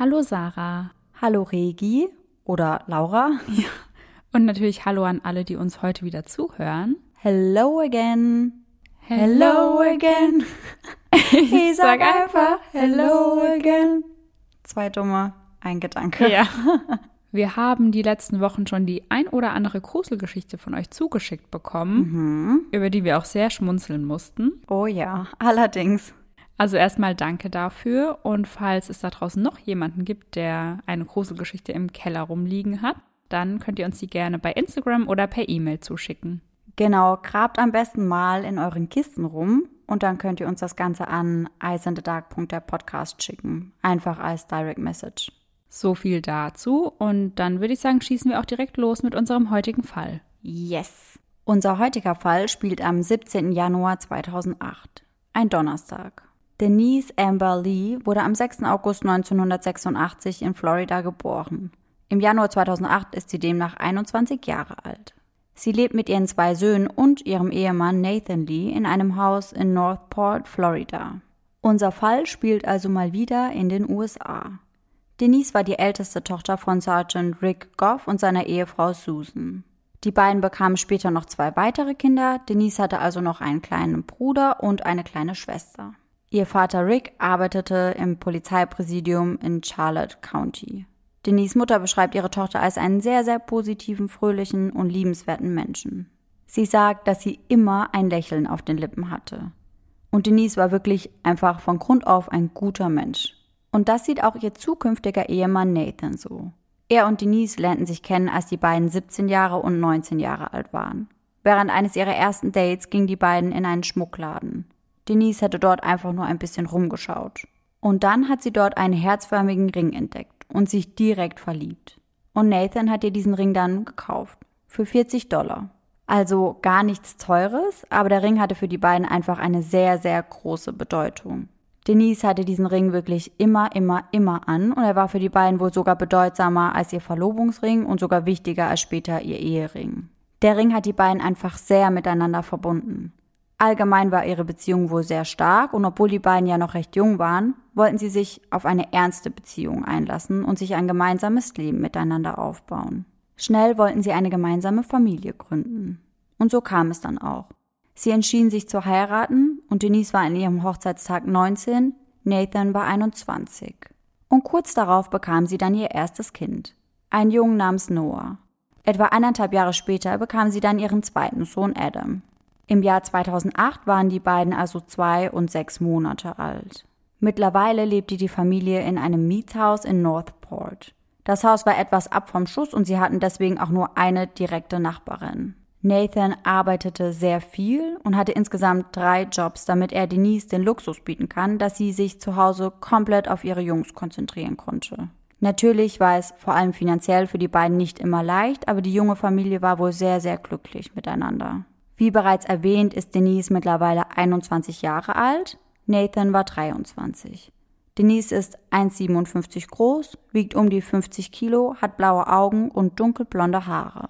Hallo Sarah. Hallo Regi oder Laura. Ja. Und natürlich Hallo an alle, die uns heute wieder zuhören. Hello again. Hello again. Ich sag einfach Hello again. Zwei dumme, ein Gedanke. Ja. Wir haben die letzten Wochen schon die ein oder andere Gruselgeschichte von euch zugeschickt bekommen, Mhm. über die wir auch sehr schmunzeln mussten. Oh ja, allerdings. Also erstmal danke dafür und falls es da draußen noch jemanden gibt, der eine Gruselgeschichte im Keller rumliegen hat, dann könnt ihr uns die gerne bei Instagram oder per E-Mail zuschicken. Genau, grabt am besten mal in euren Kisten rum und dann könnt ihr uns das Ganze an eisenthedark.der-podcast schicken. Einfach als Direct Message. So viel dazu und dann würde ich sagen, schießen wir auch direkt los mit unserem heutigen Fall. Yes. Unser heutiger Fall spielt am 17. Januar 2008. Ein Donnerstag. Denise Amber Lee wurde am 6. August 1986 in Florida geboren. Im Januar 2008 ist sie demnach 21 Jahre alt. Sie lebt mit ihren zwei Söhnen und ihrem Ehemann Nathan Lee in einem Haus in Northport, Florida. Unser Fall spielt also mal wieder in den USA. Denise war die älteste Tochter von Sergeant Rick Goff und seiner Ehefrau Susan. Die beiden bekamen später noch zwei weitere Kinder. Denise hatte also noch einen kleinen Bruder und eine kleine Schwester. Ihr Vater Rick arbeitete im Polizeipräsidium in Charlotte County. Denise Mutter beschreibt ihre Tochter als einen sehr, sehr positiven, fröhlichen und liebenswerten Menschen. Sie sagt, dass sie immer ein Lächeln auf den Lippen hatte. Und Denise war wirklich einfach von Grund auf ein guter Mensch. Und das sieht auch ihr zukünftiger Ehemann Nathan so. Er und Denise lernten sich kennen, als die beiden 17 Jahre und 19 Jahre alt waren. Während eines ihrer ersten Dates gingen die beiden in einen Schmuckladen. Denise hatte dort einfach nur ein bisschen rumgeschaut. Und dann hat sie dort einen herzförmigen Ring entdeckt und sich direkt verliebt. Und Nathan hat ihr diesen Ring dann gekauft. Für 40 Dollar. Also gar nichts Teures, aber der Ring hatte für die beiden einfach eine sehr, sehr große Bedeutung. Denise hatte diesen Ring wirklich immer, immer, immer an und er war für die beiden wohl sogar bedeutsamer als ihr Verlobungsring und sogar wichtiger als später ihr Ehering. Der Ring hat die beiden einfach sehr miteinander verbunden. Allgemein war ihre Beziehung wohl sehr stark und obwohl die beiden ja noch recht jung waren, wollten sie sich auf eine ernste Beziehung einlassen und sich ein gemeinsames Leben miteinander aufbauen. Schnell wollten sie eine gemeinsame Familie gründen. Und so kam es dann auch. Sie entschieden sich zu heiraten und Denise war an ihrem Hochzeitstag 19, Nathan war 21. Und kurz darauf bekam sie dann ihr erstes Kind, einen Jungen namens Noah. Etwa eineinhalb Jahre später bekam sie dann ihren zweiten Sohn Adam. Im Jahr 2008 waren die beiden also zwei und sechs Monate alt. Mittlerweile lebte die Familie in einem Mietshaus in Northport. Das Haus war etwas ab vom Schuss und sie hatten deswegen auch nur eine direkte Nachbarin. Nathan arbeitete sehr viel und hatte insgesamt drei Jobs, damit er Denise den Luxus bieten kann, dass sie sich zu Hause komplett auf ihre Jungs konzentrieren konnte. Natürlich war es vor allem finanziell für die beiden nicht immer leicht, aber die junge Familie war wohl sehr, sehr glücklich miteinander. Wie bereits erwähnt, ist Denise mittlerweile 21 Jahre alt, Nathan war 23. Denise ist 1,57 groß, wiegt um die 50 Kilo, hat blaue Augen und dunkelblonde Haare.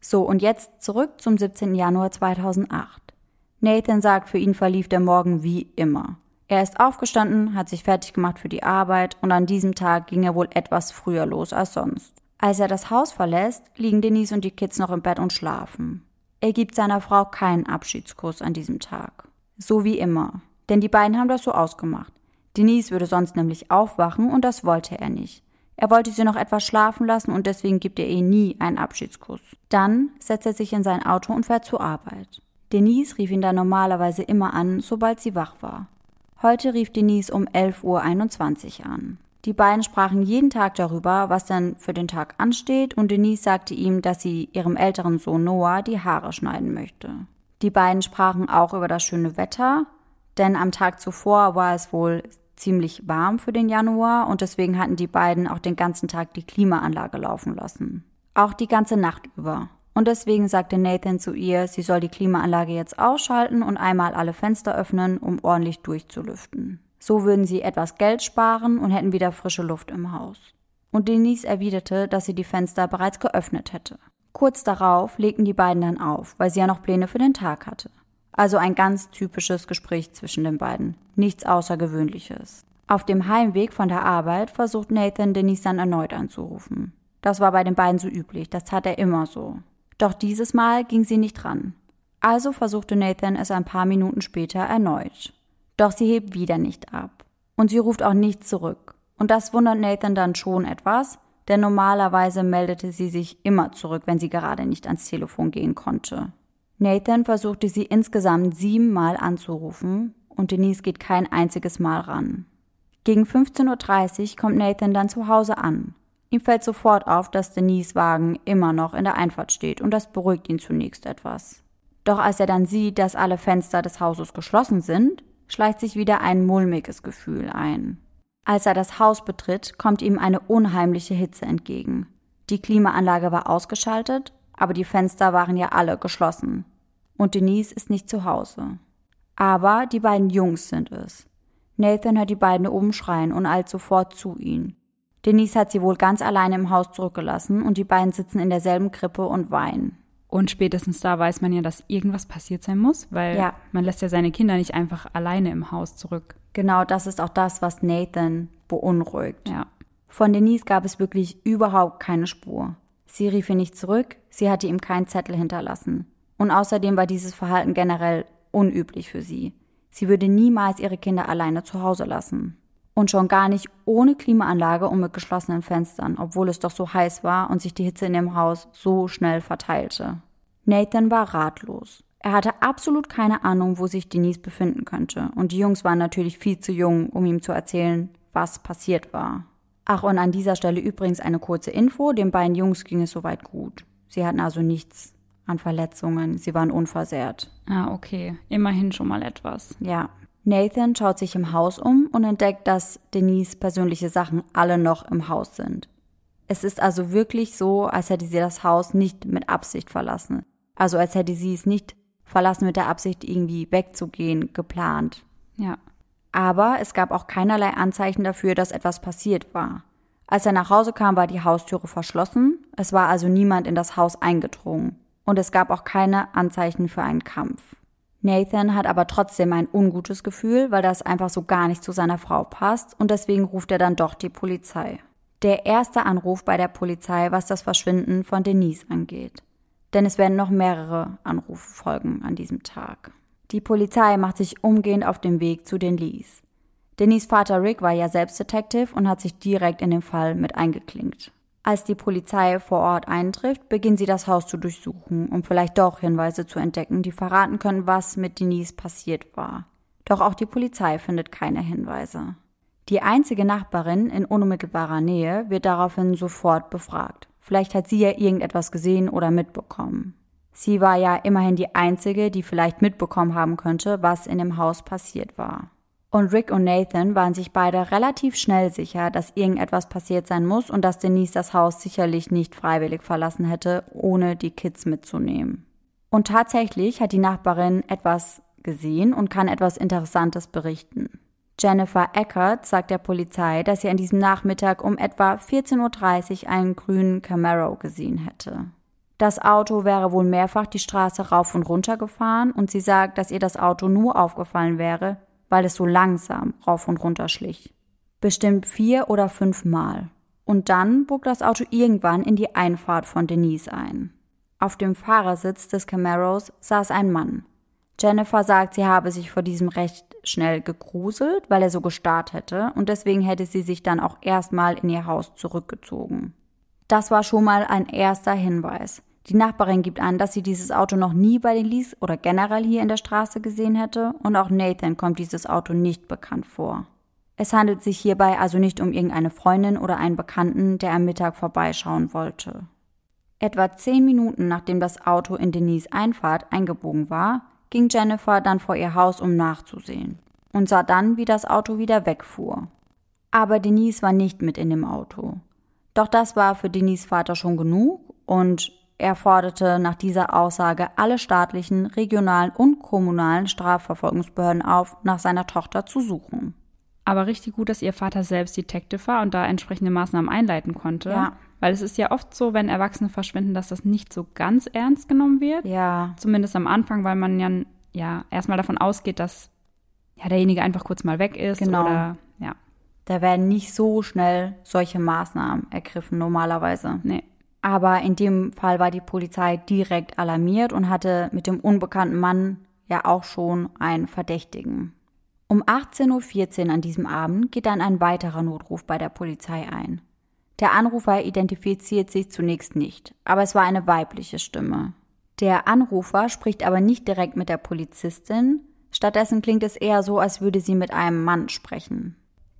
So, und jetzt zurück zum 17. Januar 2008. Nathan sagt, für ihn verlief der Morgen wie immer. Er ist aufgestanden, hat sich fertig gemacht für die Arbeit und an diesem Tag ging er wohl etwas früher los als sonst. Als er das Haus verlässt, liegen Denise und die Kids noch im Bett und schlafen. Er gibt seiner Frau keinen Abschiedskuss an diesem Tag. So wie immer. Denn die beiden haben das so ausgemacht. Denise würde sonst nämlich aufwachen und das wollte er nicht. Er wollte sie noch etwas schlafen lassen und deswegen gibt er ihr nie einen Abschiedskuss. Dann setzt er sich in sein Auto und fährt zur Arbeit. Denise rief ihn dann normalerweise immer an, sobald sie wach war. Heute rief Denise um 11.21 Uhr an. Die beiden sprachen jeden Tag darüber, was denn für den Tag ansteht, und Denise sagte ihm, dass sie ihrem älteren Sohn Noah die Haare schneiden möchte. Die beiden sprachen auch über das schöne Wetter, denn am Tag zuvor war es wohl ziemlich warm für den Januar und deswegen hatten die beiden auch den ganzen Tag die Klimaanlage laufen lassen. Auch die ganze Nacht über. Und deswegen sagte Nathan zu ihr, sie soll die Klimaanlage jetzt ausschalten und einmal alle Fenster öffnen, um ordentlich durchzulüften. So würden sie etwas Geld sparen und hätten wieder frische Luft im Haus. Und Denise erwiderte, dass sie die Fenster bereits geöffnet hätte. Kurz darauf legten die beiden dann auf, weil sie ja noch Pläne für den Tag hatte. Also ein ganz typisches Gespräch zwischen den beiden. Nichts Außergewöhnliches. Auf dem Heimweg von der Arbeit versucht Nathan Denise dann erneut anzurufen. Das war bei den beiden so üblich, das tat er immer so. Doch dieses Mal ging sie nicht ran. Also versuchte Nathan es ein paar Minuten später erneut. Doch sie hebt wieder nicht ab. Und sie ruft auch nicht zurück. Und das wundert Nathan dann schon etwas, denn normalerweise meldete sie sich immer zurück, wenn sie gerade nicht ans Telefon gehen konnte. Nathan versuchte sie insgesamt siebenmal anzurufen und Denise geht kein einziges Mal ran. Gegen 15.30 Uhr kommt Nathan dann zu Hause an. Ihm fällt sofort auf, dass Denise Wagen immer noch in der Einfahrt steht und das beruhigt ihn zunächst etwas. Doch als er dann sieht, dass alle Fenster des Hauses geschlossen sind, schleicht sich wieder ein mulmiges Gefühl ein. Als er das Haus betritt, kommt ihm eine unheimliche Hitze entgegen. Die Klimaanlage war ausgeschaltet, aber die Fenster waren ja alle geschlossen. Und Denise ist nicht zu Hause. Aber die beiden Jungs sind es. Nathan hört die beiden oben schreien und eilt sofort zu ihnen. Denise hat sie wohl ganz alleine im Haus zurückgelassen und die beiden sitzen in derselben Krippe und weinen. Und spätestens da weiß man ja, dass irgendwas passiert sein muss, weil Ja. man lässt ja seine Kinder nicht einfach alleine im Haus zurück. Genau das ist auch das, was Nathan beunruhigt. Ja. Von Denise gab es wirklich überhaupt keine Spur. Sie rief ihn nicht zurück, sie hatte ihm keinen Zettel hinterlassen. Und außerdem war dieses Verhalten generell unüblich für sie. Sie würde niemals ihre Kinder alleine zu Hause lassen. Und schon gar nicht ohne Klimaanlage und mit geschlossenen Fenstern, obwohl es doch so heiß war und sich die Hitze in dem Haus so schnell verteilte. Nathan war ratlos. Er hatte absolut keine Ahnung, wo sich Denise befinden könnte. Und die Jungs waren natürlich viel zu jung, um ihm zu erzählen, was passiert war. Ach, und an dieser Stelle übrigens eine kurze Info. Den beiden Jungs ging es soweit gut. Sie hatten also nichts an Verletzungen. Sie waren unversehrt. Ah, okay. Immerhin schon mal etwas. Ja. Nathan schaut sich im Haus um und entdeckt, dass Denise persönliche Sachen alle noch im Haus sind. Es ist also wirklich so, als hätte sie das Haus nicht mit Absicht verlassen. Also als hätte sie es nicht verlassen mit der Absicht, irgendwie wegzugehen, geplant. Ja. Aber es gab auch keinerlei Anzeichen dafür, dass etwas passiert war. Als er nach Hause kam, war die Haustüre verschlossen, es war also niemand in das Haus eingedrungen und es gab auch keine Anzeichen für einen Kampf. Nathan hat aber trotzdem ein ungutes Gefühl, weil das einfach so gar nicht zu seiner Frau passt und deswegen ruft er dann doch die Polizei. Der erste Anruf bei der Polizei, was das Verschwinden von Denise angeht. Denn es werden noch mehrere Anrufe folgen an diesem Tag. Die Polizei macht sich umgehend auf den Weg zu den Lees. Denise Vater Rick war ja selbst Detective und hat sich direkt in den Fall mit eingeklinkt. Als die Polizei vor Ort eintrifft, beginnt sie das Haus zu durchsuchen, um vielleicht doch Hinweise zu entdecken, die verraten können, was mit Denise passiert war. Doch auch die Polizei findet keine Hinweise. Die einzige Nachbarin in unmittelbarer Nähe wird daraufhin sofort befragt. Vielleicht hat sie ja irgendetwas gesehen oder mitbekommen. Sie war ja immerhin die einzige, die vielleicht mitbekommen haben könnte, was in dem Haus passiert war. Und Rick und Nathan waren sich beide relativ schnell sicher, dass irgendetwas passiert sein muss und dass Denise das Haus sicherlich nicht freiwillig verlassen hätte, ohne die Kids mitzunehmen. Und tatsächlich hat die Nachbarin etwas gesehen und kann etwas Interessantes berichten. Jennifer Eckert sagt der Polizei, dass sie an diesem Nachmittag um etwa 14.30 Uhr einen grünen Camaro gesehen hätte. Das Auto wäre wohl mehrfach die Straße rauf und runter gefahren und sie sagt, dass ihr das Auto nur aufgefallen wäre, weil es so langsam rauf und runter schlich. Bestimmt vier oder fünf Mal. Und dann bog das Auto irgendwann in die Einfahrt von Denise ein. Auf dem Fahrersitz des Camaros saß ein Mann. Jennifer sagt, sie habe sich vor diesem recht schnell gegruselt, weil er so gestarrt hätte und deswegen hätte sie sich dann auch erstmal in ihr Haus zurückgezogen. Das war schon mal ein erster Hinweis. Die Nachbarin gibt an, dass sie dieses Auto noch nie bei den Lees oder generell hier in der Straße gesehen hätte und auch Nathan kommt dieses Auto nicht bekannt vor. Es handelt sich hierbei also nicht um irgendeine Freundin oder einen Bekannten, der am Mittag vorbeischauen wollte. Etwa zehn Minuten nachdem das Auto in Denise Einfahrt eingebogen war, ging Jennifer dann vor ihr Haus, um nachzusehen und sah dann, wie das Auto wieder wegfuhr. Aber Denise war nicht mit in dem Auto. Doch das war für Denise Vater schon genug und er forderte nach dieser Aussage alle staatlichen, regionalen und kommunalen Strafverfolgungsbehörden auf, nach seiner Tochter zu suchen. Aber richtig gut, dass ihr Vater selbst Detective war und da entsprechende Maßnahmen einleiten konnte. Ja. Weil es ist ja oft so, wenn Erwachsene verschwinden, dass das nicht so ganz ernst genommen wird. Ja, Zumindest am Anfang, weil man ja, ja erstmal davon ausgeht, dass ja derjenige einfach kurz mal weg ist. Genau. Oder ja. Da werden nicht so schnell solche Maßnahmen ergriffen normalerweise. Nee. Aber in dem Fall war die Polizei direkt alarmiert und hatte mit dem unbekannten Mann ja auch schon einen Verdächtigen. Um 18.14 Uhr an diesem Abend geht dann ein weiterer Notruf bei der Polizei ein. Der Anrufer identifiziert sich zunächst nicht, aber es war eine weibliche Stimme. Der Anrufer spricht aber nicht direkt mit der Polizistin, stattdessen klingt es eher so, als würde sie mit einem Mann sprechen.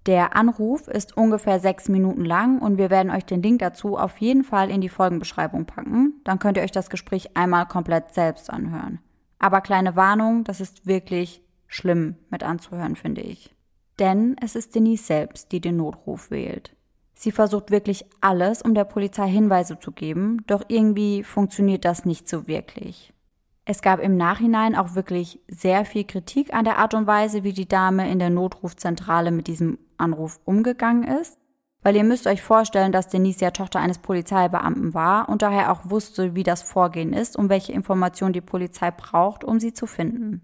Der Anruf ist ungefähr sechs Minuten lang und wir werden euch den Link dazu auf jeden Fall in die Folgenbeschreibung packen. Dann könnt ihr euch das Gespräch einmal komplett selbst anhören. Aber kleine Warnung, das ist wirklich schlimm mit anzuhören, finde ich. Denn es ist Denise selbst, die den Notruf wählt. Sie versucht wirklich alles, um der Polizei Hinweise zu geben, doch irgendwie funktioniert das nicht so wirklich. Es gab im Nachhinein auch wirklich sehr viel Kritik an der Art und Weise, wie die Dame in der Notrufzentrale mit diesem Anruf umgegangen ist. Weil ihr müsst euch vorstellen, dass Denise ja Tochter eines Polizeibeamten war und daher auch wusste, wie das Vorgehen ist und welche Informationen die Polizei braucht, um sie zu finden.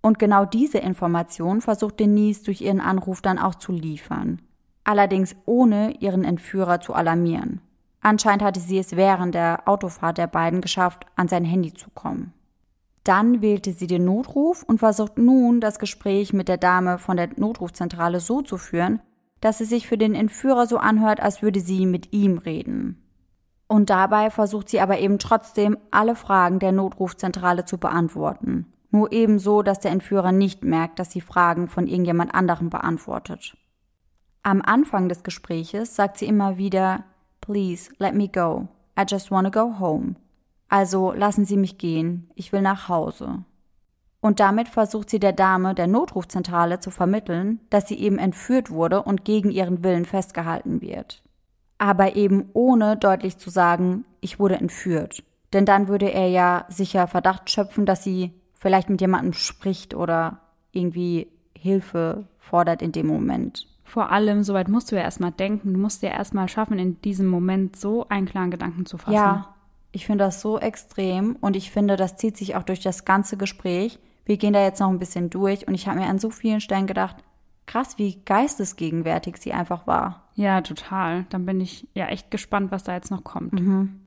Und genau diese Information versucht Denise durch ihren Anruf dann auch zu liefern. Allerdings ohne ihren Entführer zu alarmieren. Anscheinend hatte sie es während der Autofahrt der beiden geschafft, an sein Handy zu kommen. Dann wählte sie den Notruf und versucht nun, das Gespräch mit der Dame von der Notrufzentrale so zu führen, dass es sich für den Entführer so anhört, als würde sie mit ihm reden. Und dabei versucht sie aber eben trotzdem, alle Fragen der Notrufzentrale zu beantworten. Nur ebenso, dass der Entführer nicht merkt, dass sie Fragen von irgendjemand anderem beantwortet. Am Anfang des Gespräches sagt sie immer wieder, Please, let me go. I just wanna go home. Also lassen Sie mich gehen, ich will nach Hause. Und damit versucht sie der Dame der Notrufzentrale zu vermitteln, dass sie eben entführt wurde und gegen ihren Willen festgehalten wird. Aber eben ohne deutlich zu sagen, ich wurde entführt. Denn dann würde er ja sicher Verdacht schöpfen, dass sie vielleicht mit jemandem spricht oder irgendwie Hilfe fordert in dem Moment. Vor allem, soweit musst du ja erstmal denken. Du musst ja erstmal schaffen, in diesem Moment so einen klaren Gedanken zu fassen. Ja, ich finde das so extrem und ich finde, das zieht sich auch durch das ganze Gespräch. Wir gehen da jetzt noch ein bisschen durch und ich habe mir an so vielen Stellen gedacht, krass, wie geistesgegenwärtig sie einfach war. Ja, total. Dann bin ich ja echt gespannt, was da jetzt noch kommt. Mhm.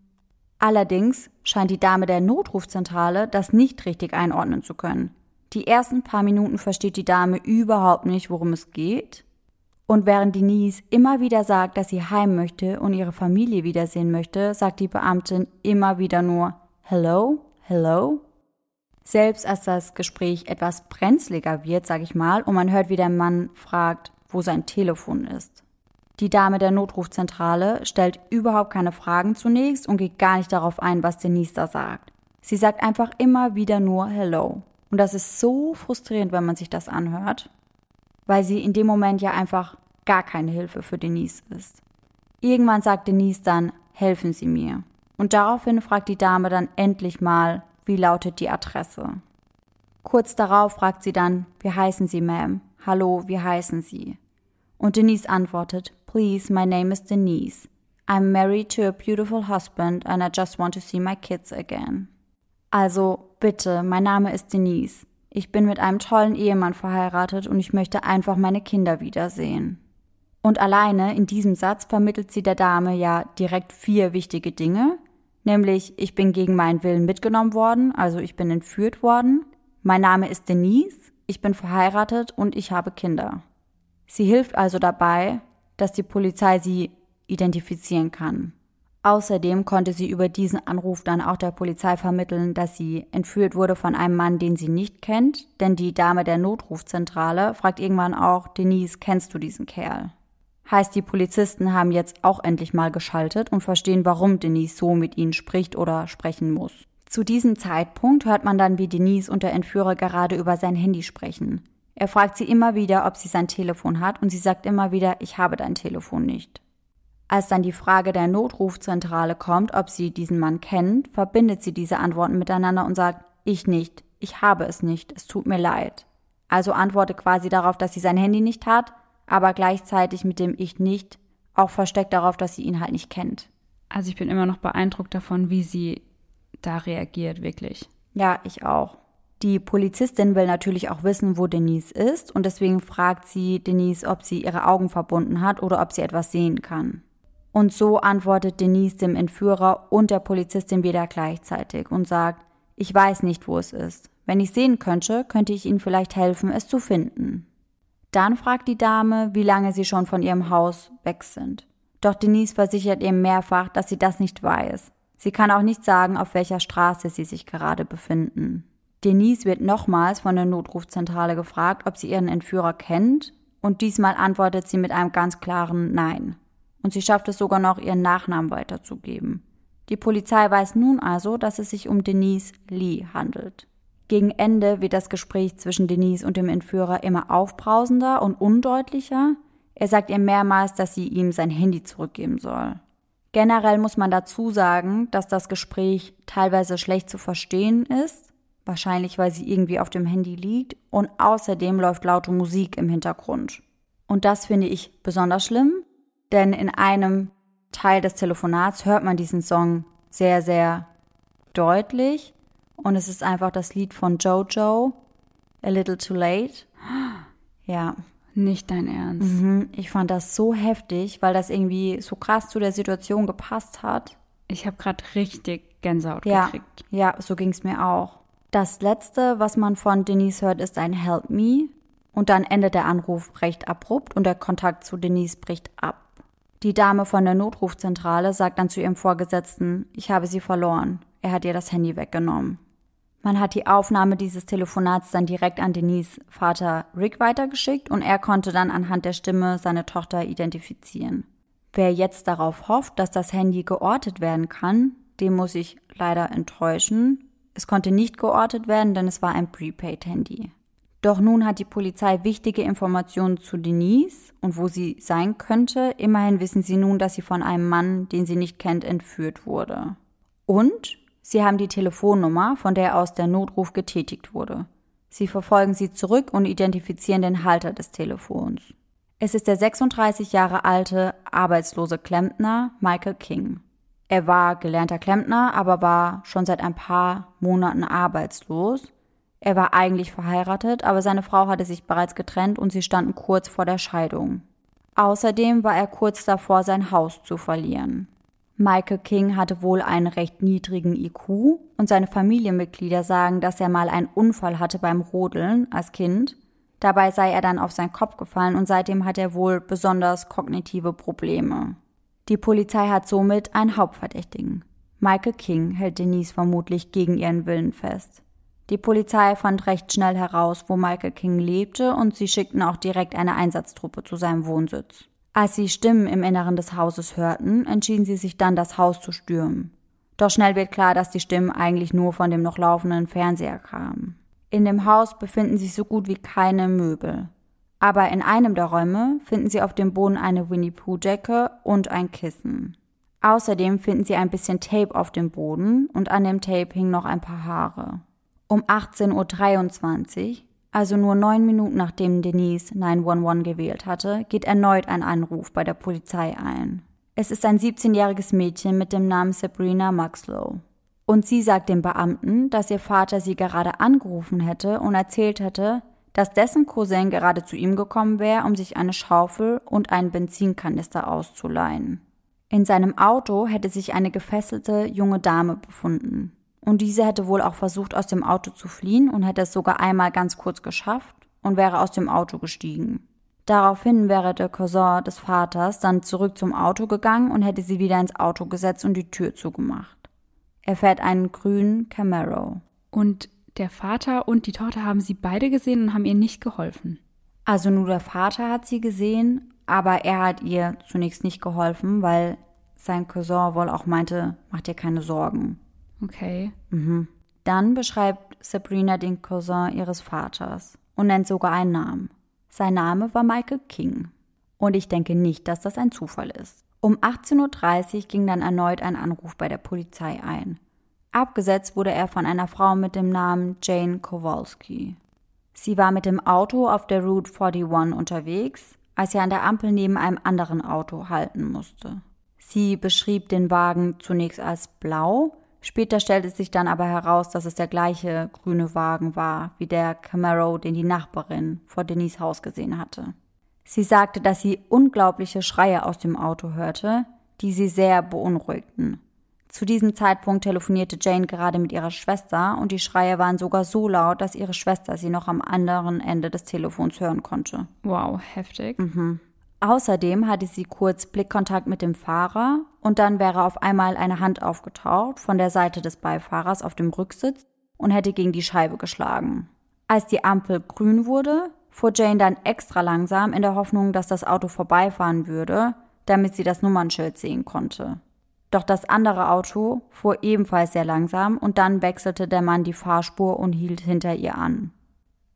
Allerdings scheint die Dame der Notrufzentrale das nicht richtig einordnen zu können. Die ersten paar Minuten versteht die Dame überhaupt nicht, worum es geht. Und während Denise immer wieder sagt, dass sie heim möchte und ihre Familie wiedersehen möchte, sagt die Beamtin immer wieder nur Hello, hello. Selbst als das Gespräch etwas brenzliger wird, sag ich mal, und man hört, wie der Mann fragt, wo sein Telefon ist. Die Dame der Notrufzentrale stellt überhaupt keine Fragen zunächst und geht gar nicht darauf ein, was Denise da sagt. Sie sagt einfach immer wieder nur Hello. Und das ist so frustrierend, wenn man sich das anhört weil sie in dem Moment ja einfach gar keine Hilfe für Denise ist. Irgendwann sagt Denise dann, helfen Sie mir. Und daraufhin fragt die Dame dann endlich mal, wie lautet die Adresse. Kurz darauf fragt sie dann, wie heißen Sie, Ma'am? Hallo, wie heißen Sie? Und Denise antwortet, Please, my name is Denise. I'm married to a beautiful husband and I just want to see my kids again. Also, bitte, mein Name ist Denise. Ich bin mit einem tollen Ehemann verheiratet und ich möchte einfach meine Kinder wiedersehen. Und alleine in diesem Satz vermittelt sie der Dame ja direkt vier wichtige Dinge, nämlich ich bin gegen meinen Willen mitgenommen worden, also ich bin entführt worden, mein Name ist Denise, ich bin verheiratet und ich habe Kinder. Sie hilft also dabei, dass die Polizei sie identifizieren kann. Außerdem konnte sie über diesen Anruf dann auch der Polizei vermitteln, dass sie entführt wurde von einem Mann, den sie nicht kennt, denn die Dame der Notrufzentrale fragt irgendwann auch, Denise, kennst du diesen Kerl? Heißt, die Polizisten haben jetzt auch endlich mal geschaltet und verstehen, warum Denise so mit ihnen spricht oder sprechen muss. Zu diesem Zeitpunkt hört man dann, wie Denise und der Entführer gerade über sein Handy sprechen. Er fragt sie immer wieder, ob sie sein Telefon hat und sie sagt immer wieder, ich habe dein Telefon nicht. Als dann die Frage der Notrufzentrale kommt, ob sie diesen Mann kennt, verbindet sie diese Antworten miteinander und sagt, ich nicht, ich habe es nicht, es tut mir leid. Also antworte quasi darauf, dass sie sein Handy nicht hat, aber gleichzeitig mit dem Ich nicht auch versteckt darauf, dass sie ihn halt nicht kennt. Also ich bin immer noch beeindruckt davon, wie sie da reagiert, wirklich. Ja, ich auch. Die Polizistin will natürlich auch wissen, wo Denise ist und deswegen fragt sie Denise, ob sie ihre Augen verbunden hat oder ob sie etwas sehen kann. Und so antwortet Denise dem Entführer und der Polizistin wieder gleichzeitig und sagt, ich weiß nicht, wo es ist. Wenn ich sehen könnte, könnte ich Ihnen vielleicht helfen, es zu finden. Dann fragt die Dame, wie lange sie schon von ihrem Haus weg sind. Doch Denise versichert ihr mehrfach, dass sie das nicht weiß. Sie kann auch nicht sagen, auf welcher Straße sie sich gerade befinden. Denise wird nochmals von der Notrufzentrale gefragt, ob sie ihren Entführer kennt, und diesmal antwortet sie mit einem ganz klaren Nein. Und sie schafft es sogar noch, ihren Nachnamen weiterzugeben. Die Polizei weiß nun also, dass es sich um Denise Lee handelt. Gegen Ende wird das Gespräch zwischen Denise und dem Entführer immer aufbrausender und undeutlicher. Er sagt ihr mehrmals, dass sie ihm sein Handy zurückgeben soll. Generell muss man dazu sagen, dass das Gespräch teilweise schlecht zu verstehen ist wahrscheinlich weil sie irgendwie auf dem Handy liegt und außerdem läuft laute Musik im Hintergrund. Und das finde ich besonders schlimm, denn in einem Teil des Telefonats hört man diesen Song sehr, sehr deutlich und es ist einfach das Lied von Jojo, A Little Too Late. Ja. Nicht dein Ernst. Mhm. Ich fand das so heftig, weil das irgendwie so krass zu der Situation gepasst hat. Ich habe gerade richtig Gänsehaut ja, gekriegt. Ja, so ging es mir auch. Das letzte, was man von Denise hört, ist ein Help Me. Und dann endet der Anruf recht abrupt und der Kontakt zu Denise bricht ab. Die Dame von der Notrufzentrale sagt dann zu ihrem Vorgesetzten, ich habe sie verloren. Er hat ihr das Handy weggenommen. Man hat die Aufnahme dieses Telefonats dann direkt an Denise Vater Rick weitergeschickt und er konnte dann anhand der Stimme seine Tochter identifizieren. Wer jetzt darauf hofft, dass das Handy geortet werden kann, dem muss ich leider enttäuschen. Es konnte nicht geortet werden, denn es war ein Prepaid-Handy. Doch nun hat die Polizei wichtige Informationen zu Denise und wo sie sein könnte. Immerhin wissen sie nun, dass sie von einem Mann, den sie nicht kennt, entführt wurde. Und sie haben die Telefonnummer, von der aus der Notruf getätigt wurde. Sie verfolgen sie zurück und identifizieren den Halter des Telefons. Es ist der 36 Jahre alte, arbeitslose Klempner Michael King. Er war gelernter Klempner, aber war schon seit ein paar Monaten arbeitslos. Er war eigentlich verheiratet, aber seine Frau hatte sich bereits getrennt und sie standen kurz vor der Scheidung. Außerdem war er kurz davor, sein Haus zu verlieren. Michael King hatte wohl einen recht niedrigen IQ und seine Familienmitglieder sagen, dass er mal einen Unfall hatte beim Rodeln als Kind. Dabei sei er dann auf seinen Kopf gefallen und seitdem hat er wohl besonders kognitive Probleme. Die Polizei hat somit einen Hauptverdächtigen. Michael King hält Denise vermutlich gegen ihren Willen fest. Die Polizei fand recht schnell heraus, wo Michael King lebte, und sie schickten auch direkt eine Einsatztruppe zu seinem Wohnsitz. Als sie Stimmen im Inneren des Hauses hörten, entschieden sie sich dann, das Haus zu stürmen. Doch schnell wird klar, dass die Stimmen eigentlich nur von dem noch laufenden Fernseher kamen. In dem Haus befinden sich so gut wie keine Möbel. Aber in einem der Räume finden sie auf dem Boden eine Winnie Pooh Decke und ein Kissen. Außerdem finden sie ein bisschen Tape auf dem Boden und an dem Tape hingen noch ein paar Haare. Um 18.23 Uhr, also nur neun Minuten nachdem Denise 911 gewählt hatte, geht erneut ein Anruf bei der Polizei ein. Es ist ein 17-jähriges Mädchen mit dem Namen Sabrina Maxlow. Und sie sagt dem Beamten, dass ihr Vater sie gerade angerufen hätte und erzählt hätte, dass dessen Cousin gerade zu ihm gekommen wäre, um sich eine Schaufel und einen Benzinkanister auszuleihen. In seinem Auto hätte sich eine gefesselte junge Dame befunden. Und diese hätte wohl auch versucht, aus dem Auto zu fliehen und hätte es sogar einmal ganz kurz geschafft und wäre aus dem Auto gestiegen. Daraufhin wäre der Cousin des Vaters dann zurück zum Auto gegangen und hätte sie wieder ins Auto gesetzt und die Tür zugemacht. Er fährt einen grünen Camaro. Und der Vater und die Tochter haben sie beide gesehen und haben ihr nicht geholfen. Also nur der Vater hat sie gesehen, aber er hat ihr zunächst nicht geholfen, weil sein Cousin wohl auch meinte, mach dir keine Sorgen. Okay. Mhm. Dann beschreibt Sabrina den Cousin ihres Vaters und nennt sogar einen Namen. Sein Name war Michael King. Und ich denke nicht, dass das ein Zufall ist. Um 18.30 Uhr ging dann erneut ein Anruf bei der Polizei ein. Abgesetzt wurde er von einer Frau mit dem Namen Jane Kowalski. Sie war mit dem Auto auf der Route 41 unterwegs, als sie an der Ampel neben einem anderen Auto halten musste. Sie beschrieb den Wagen zunächst als blau, Später stellte sich dann aber heraus, dass es der gleiche grüne Wagen war, wie der Camaro, den die Nachbarin vor Denise Haus gesehen hatte. Sie sagte, dass sie unglaubliche Schreie aus dem Auto hörte, die sie sehr beunruhigten. Zu diesem Zeitpunkt telefonierte Jane gerade mit ihrer Schwester und die Schreie waren sogar so laut, dass ihre Schwester sie noch am anderen Ende des Telefons hören konnte. Wow, heftig. Mhm. Außerdem hatte sie kurz Blickkontakt mit dem Fahrer und dann wäre auf einmal eine Hand aufgetaucht von der Seite des Beifahrers auf dem Rücksitz und hätte gegen die Scheibe geschlagen. Als die Ampel grün wurde, fuhr Jane dann extra langsam in der Hoffnung, dass das Auto vorbeifahren würde, damit sie das Nummernschild sehen konnte. Doch das andere Auto fuhr ebenfalls sehr langsam und dann wechselte der Mann die Fahrspur und hielt hinter ihr an.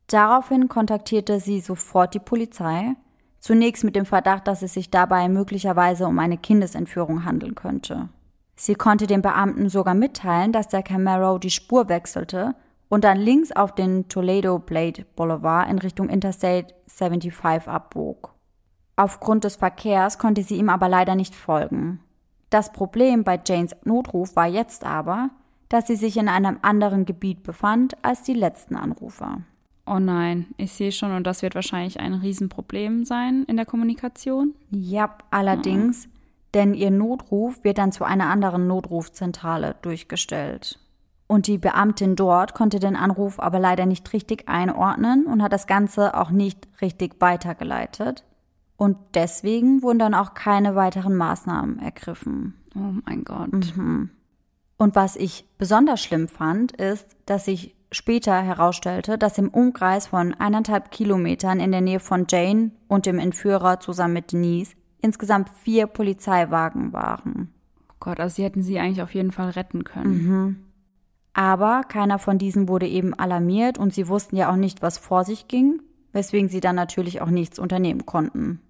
Daraufhin kontaktierte sie sofort die Polizei, zunächst mit dem Verdacht, dass es sich dabei möglicherweise um eine Kindesentführung handeln könnte. Sie konnte dem Beamten sogar mitteilen, dass der Camaro die Spur wechselte und dann links auf den Toledo Blade Boulevard in Richtung Interstate 75 abbog. Aufgrund des Verkehrs konnte sie ihm aber leider nicht folgen. Das Problem bei Janes Notruf war jetzt aber, dass sie sich in einem anderen Gebiet befand als die letzten Anrufer. Oh nein, ich sehe schon, und das wird wahrscheinlich ein Riesenproblem sein in der Kommunikation. Ja, allerdings, oh. denn ihr Notruf wird dann zu einer anderen Notrufzentrale durchgestellt. Und die Beamtin dort konnte den Anruf aber leider nicht richtig einordnen und hat das Ganze auch nicht richtig weitergeleitet. Und deswegen wurden dann auch keine weiteren Maßnahmen ergriffen. Oh mein Gott. Mhm. Und was ich besonders schlimm fand, ist, dass sich später herausstellte, dass im Umkreis von eineinhalb Kilometern in der Nähe von Jane und dem Entführer zusammen mit Denise insgesamt vier Polizeiwagen waren. Oh Gott, also sie hätten sie eigentlich auf jeden Fall retten können. Mhm. Aber keiner von diesen wurde eben alarmiert und sie wussten ja auch nicht, was vor sich ging, weswegen sie dann natürlich auch nichts unternehmen konnten.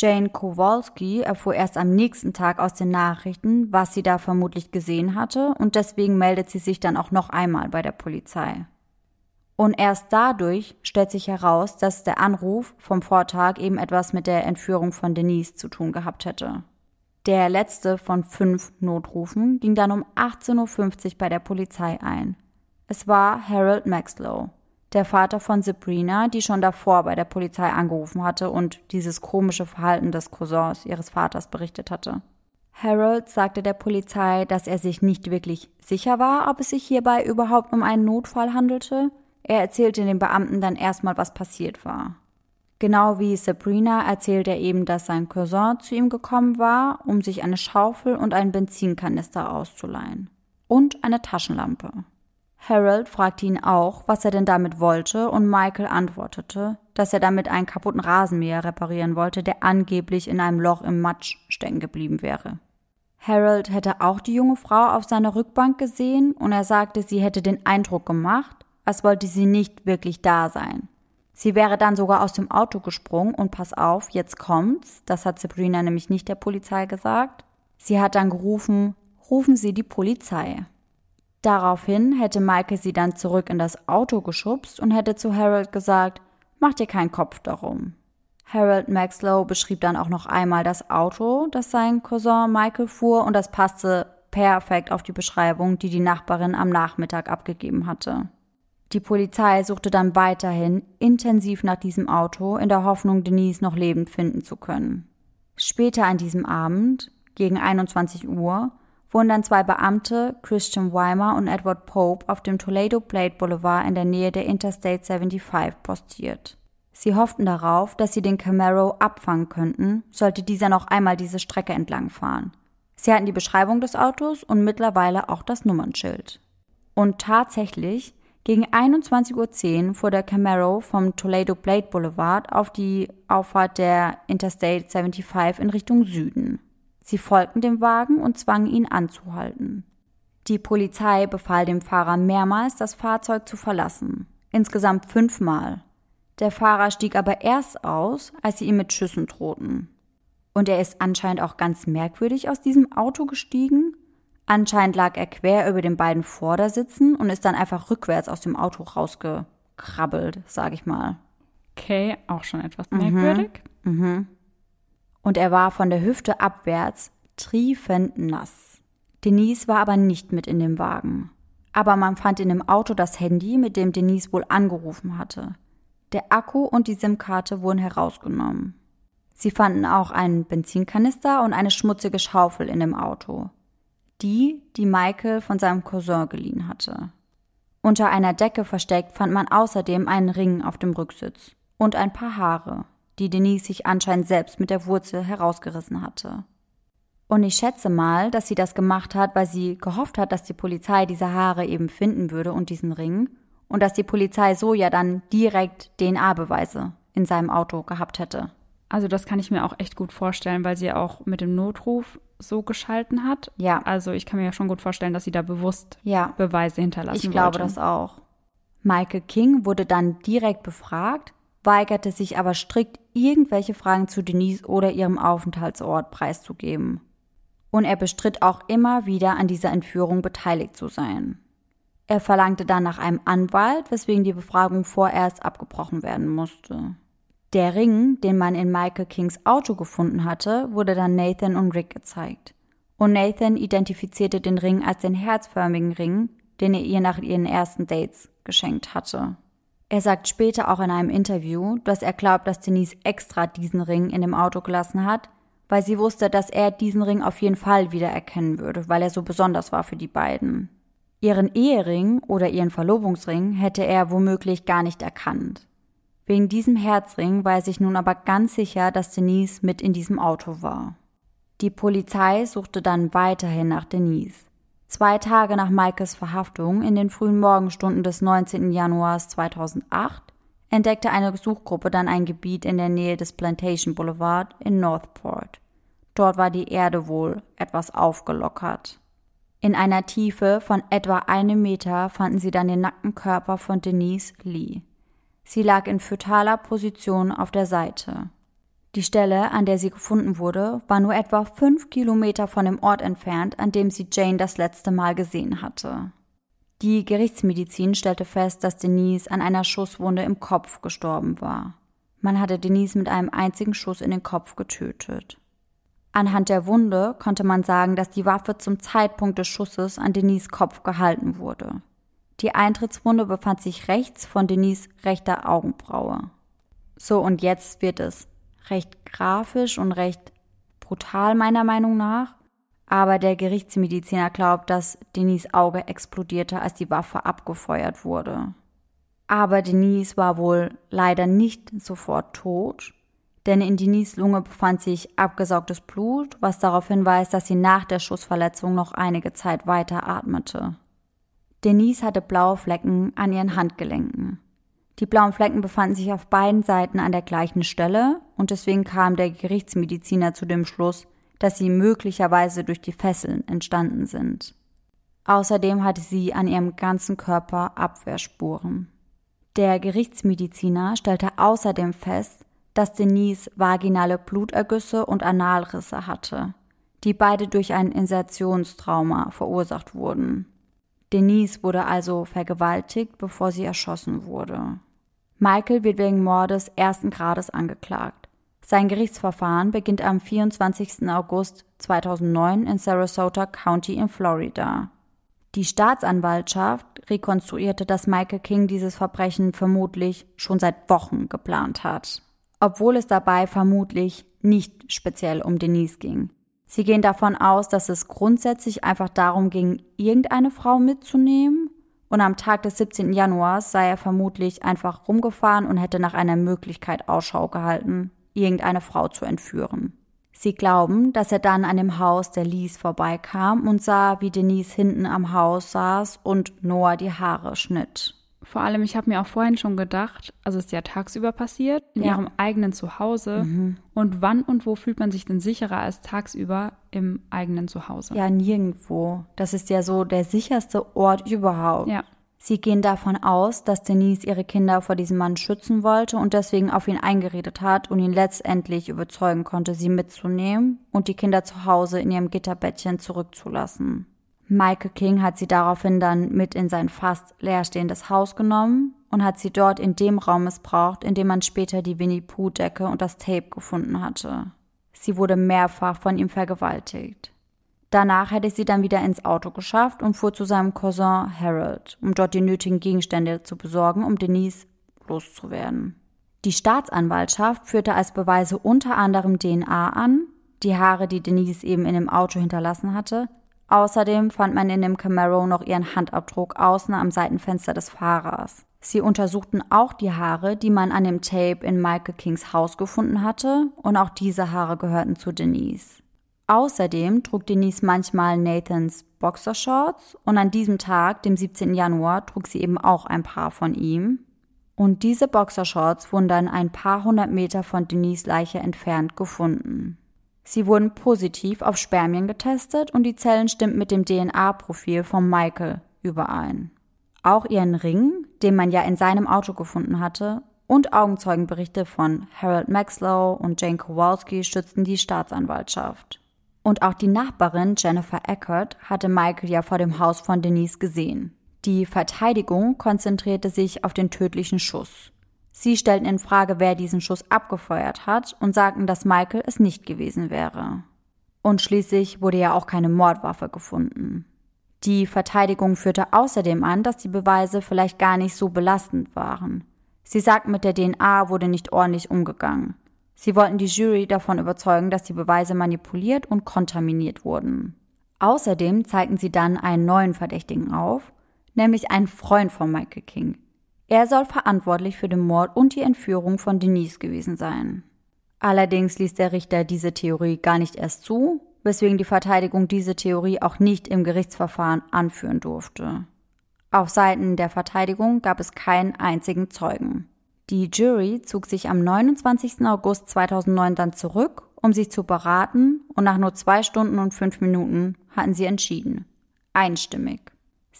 Jane Kowalski erfuhr erst am nächsten Tag aus den Nachrichten, was sie da vermutlich gesehen hatte, und deswegen meldet sie sich dann auch noch einmal bei der Polizei. Und erst dadurch stellt sich heraus, dass der Anruf vom Vortag eben etwas mit der Entführung von Denise zu tun gehabt hätte. Der letzte von fünf Notrufen ging dann um 18.50 Uhr bei der Polizei ein. Es war Harold Maxlow, der Vater von Sabrina, die schon davor bei der Polizei angerufen hatte und dieses komische Verhalten des Cousins ihres Vaters berichtet hatte. Harold sagte der Polizei, dass er sich nicht wirklich sicher war, ob es sich hierbei überhaupt um einen Notfall handelte. Er erzählte den Beamten dann erstmal, was passiert war. Genau wie Sabrina erzählt er eben, dass sein Cousin zu ihm gekommen war, um sich eine Schaufel und einen Benzinkanister auszuleihen. Und eine Taschenlampe. Harold fragte ihn auch, was er denn damit wollte, und Michael antwortete, dass er damit einen kaputten Rasenmäher reparieren wollte, der angeblich in einem Loch im Matsch stecken geblieben wäre. Harold hätte auch die junge Frau auf seiner Rückbank gesehen und er sagte, sie hätte den Eindruck gemacht, als wollte sie nicht wirklich da sein. Sie wäre dann sogar aus dem Auto gesprungen und pass auf, jetzt kommt's. Das hat Sabrina nämlich nicht der Polizei gesagt. Sie hat dann gerufen, rufen Sie die Polizei. Daraufhin hätte Maike sie dann zurück in das Auto geschubst und hätte zu Harold gesagt, mach dir keinen Kopf darum. Harold Maxlow beschrieb dann auch noch einmal das Auto, das sein Cousin Michael fuhr und das passte perfekt auf die Beschreibung, die die Nachbarin am Nachmittag abgegeben hatte. Die Polizei suchte dann weiterhin intensiv nach diesem Auto in der Hoffnung, Denise noch lebend finden zu können. Später an diesem Abend, gegen 21 Uhr, wurden dann zwei Beamte, Christian Weimer und Edward Pope, auf dem Toledo Blade Boulevard in der Nähe der Interstate 75 postiert. Sie hofften darauf, dass sie den Camaro abfangen könnten, sollte dieser noch einmal diese Strecke entlang fahren. Sie hatten die Beschreibung des Autos und mittlerweile auch das Nummernschild. Und tatsächlich gegen 21.10 Uhr fuhr der Camaro vom Toledo Blade Boulevard auf die Auffahrt der Interstate 75 in Richtung Süden. Sie folgten dem Wagen und zwangen ihn anzuhalten. Die Polizei befahl dem Fahrer mehrmals, das Fahrzeug zu verlassen. Insgesamt fünfmal. Der Fahrer stieg aber erst aus, als sie ihm mit Schüssen drohten. Und er ist anscheinend auch ganz merkwürdig aus diesem Auto gestiegen Anscheinend lag er quer über den beiden Vordersitzen und ist dann einfach rückwärts aus dem Auto rausgekrabbelt, sag ich mal. Okay, auch schon etwas merkwürdig. Mhm. Mhm. Und er war von der Hüfte abwärts triefend nass. Denise war aber nicht mit in dem Wagen. Aber man fand in dem Auto das Handy, mit dem Denise wohl angerufen hatte. Der Akku und die SIM-Karte wurden herausgenommen. Sie fanden auch einen Benzinkanister und eine schmutzige Schaufel in dem Auto. Die, die Michael von seinem Cousin geliehen hatte. Unter einer Decke versteckt fand man außerdem einen Ring auf dem Rücksitz und ein paar Haare, die Denise sich anscheinend selbst mit der Wurzel herausgerissen hatte. Und ich schätze mal, dass sie das gemacht hat, weil sie gehofft hat, dass die Polizei diese Haare eben finden würde und diesen Ring und dass die Polizei so ja dann direkt DNA-Beweise in seinem Auto gehabt hätte. Also das kann ich mir auch echt gut vorstellen, weil sie auch mit dem Notruf so geschalten hat. Ja. Also ich kann mir ja schon gut vorstellen, dass sie da bewusst ja. Beweise hinterlassen Ich glaube wollte. das auch. Michael King wurde dann direkt befragt, weigerte sich aber strikt, irgendwelche Fragen zu Denise oder ihrem Aufenthaltsort preiszugeben. Und er bestritt auch immer wieder an dieser Entführung beteiligt zu sein. Er verlangte dann nach einem Anwalt, weswegen die Befragung vorerst abgebrochen werden musste. Der Ring, den man in Michael Kings Auto gefunden hatte, wurde dann Nathan und Rick gezeigt. Und Nathan identifizierte den Ring als den herzförmigen Ring, den er ihr nach ihren ersten Dates geschenkt hatte. Er sagt später auch in einem Interview, dass er glaubt, dass Denise extra diesen Ring in dem Auto gelassen hat, weil sie wusste, dass er diesen Ring auf jeden Fall wiedererkennen würde, weil er so besonders war für die beiden. Ihren Ehering oder ihren Verlobungsring hätte er womöglich gar nicht erkannt. Wegen diesem Herzring war er sich nun aber ganz sicher, dass Denise mit in diesem Auto war. Die Polizei suchte dann weiterhin nach Denise. Zwei Tage nach Maikes Verhaftung in den frühen Morgenstunden des 19. Januars 2008 entdeckte eine Suchgruppe dann ein Gebiet in der Nähe des Plantation Boulevard in Northport. Dort war die Erde wohl etwas aufgelockert. In einer Tiefe von etwa einem Meter fanden sie dann den nackten Körper von Denise Lee. Sie lag in fötaler Position auf der Seite. Die Stelle, an der sie gefunden wurde, war nur etwa fünf Kilometer von dem Ort entfernt, an dem sie Jane das letzte Mal gesehen hatte. Die Gerichtsmedizin stellte fest, dass Denise an einer Schusswunde im Kopf gestorben war. Man hatte Denise mit einem einzigen Schuss in den Kopf getötet. Anhand der Wunde konnte man sagen, dass die Waffe zum Zeitpunkt des Schusses an Denise Kopf gehalten wurde. Die Eintrittswunde befand sich rechts von Denise rechter Augenbraue. So, und jetzt wird es recht grafisch und recht brutal meiner Meinung nach, aber der Gerichtsmediziner glaubt, dass Denise Auge explodierte, als die Waffe abgefeuert wurde. Aber Denise war wohl leider nicht sofort tot, denn in Denise Lunge befand sich abgesaugtes Blut, was darauf hinweist, dass sie nach der Schussverletzung noch einige Zeit weiter atmete. Denise hatte blaue Flecken an ihren Handgelenken. Die blauen Flecken befanden sich auf beiden Seiten an der gleichen Stelle und deswegen kam der Gerichtsmediziner zu dem Schluss, dass sie möglicherweise durch die Fesseln entstanden sind. Außerdem hatte sie an ihrem ganzen Körper Abwehrspuren. Der Gerichtsmediziner stellte außerdem fest, dass Denise vaginale Blutergüsse und Analrisse hatte, die beide durch ein Insertionstrauma verursacht wurden. Denise wurde also vergewaltigt, bevor sie erschossen wurde. Michael wird wegen Mordes ersten Grades angeklagt. Sein Gerichtsverfahren beginnt am 24. August 2009 in Sarasota County in Florida. Die Staatsanwaltschaft rekonstruierte, dass Michael King dieses Verbrechen vermutlich schon seit Wochen geplant hat, obwohl es dabei vermutlich nicht speziell um Denise ging. Sie gehen davon aus, dass es grundsätzlich einfach darum ging, irgendeine Frau mitzunehmen und am Tag des 17. Januars sei er vermutlich einfach rumgefahren und hätte nach einer Möglichkeit Ausschau gehalten, irgendeine Frau zu entführen. Sie glauben, dass er dann an dem Haus der Lies vorbeikam und sah, wie Denise hinten am Haus saß und Noah die Haare schnitt. Vor allem, ich habe mir auch vorhin schon gedacht, also es ist ja tagsüber passiert, in Ja. ihrem eigenen Zuhause. Und wann und wo fühlt man sich denn sicherer als tagsüber im eigenen Zuhause? Ja, nirgendwo. Das ist ja so der sicherste Ort überhaupt. Ja. Sie gehen davon aus, dass Denise ihre Kinder vor diesem Mann schützen wollte und deswegen auf ihn eingeredet hat und ihn letztendlich überzeugen konnte, sie mitzunehmen und die Kinder zu Hause in ihrem Gitterbettchen zurückzulassen. Michael King hat sie daraufhin dann mit in sein fast leerstehendes Haus genommen und hat sie dort in dem Raum missbraucht, in dem man später die Winnie Pooh Decke und das Tape gefunden hatte. Sie wurde mehrfach von ihm vergewaltigt. Danach hätte sie dann wieder ins Auto geschafft und fuhr zu seinem Cousin Harold, um dort die nötigen Gegenstände zu besorgen, um Denise loszuwerden. Die Staatsanwaltschaft führte als Beweise unter anderem DNA an, die Haare, die Denise eben in dem Auto hinterlassen hatte. Außerdem fand man in dem Camaro noch ihren Handabdruck außen am Seitenfenster des Fahrers. Sie untersuchten auch die Haare, die man an dem Tape in Michael Kings Haus gefunden hatte, und auch diese Haare gehörten zu Denise. Außerdem trug Denise manchmal Nathans Boxershorts und an diesem Tag, dem 17. Januar, trug sie eben auch ein paar von ihm. Und diese Boxershorts wurden dann ein paar hundert Meter von Denise Leiche entfernt gefunden. Sie wurden positiv auf Spermien getestet und die Zellen stimmten mit dem DNA-Profil von Michael überein. Auch ihren Ring, den man ja in seinem Auto gefunden hatte, und Augenzeugenberichte von Harold Maxlow und Jane Kowalski stützten die Staatsanwaltschaft. Und auch die Nachbarin Jennifer Eckert hatte Michael ja vor dem Haus von Denise gesehen. Die Verteidigung konzentrierte sich auf den tödlichen Schuss. Sie stellten in Frage, wer diesen Schuss abgefeuert hat und sagten, dass Michael es nicht gewesen wäre. Und schließlich wurde ja auch keine Mordwaffe gefunden. Die Verteidigung führte außerdem an, dass die Beweise vielleicht gar nicht so belastend waren. Sie sagten, mit der DNA wurde nicht ordentlich umgegangen. Sie wollten die Jury davon überzeugen, dass die Beweise manipuliert und kontaminiert wurden. Außerdem zeigten sie dann einen neuen Verdächtigen auf, nämlich einen Freund von Michael King. Er soll verantwortlich für den Mord und die Entführung von Denise gewesen sein. Allerdings ließ der Richter diese Theorie gar nicht erst zu, weswegen die Verteidigung diese Theorie auch nicht im Gerichtsverfahren anführen durfte. Auf Seiten der Verteidigung gab es keinen einzigen Zeugen. Die Jury zog sich am 29. August 2009 dann zurück, um sich zu beraten, und nach nur zwei Stunden und fünf Minuten hatten sie entschieden. Einstimmig.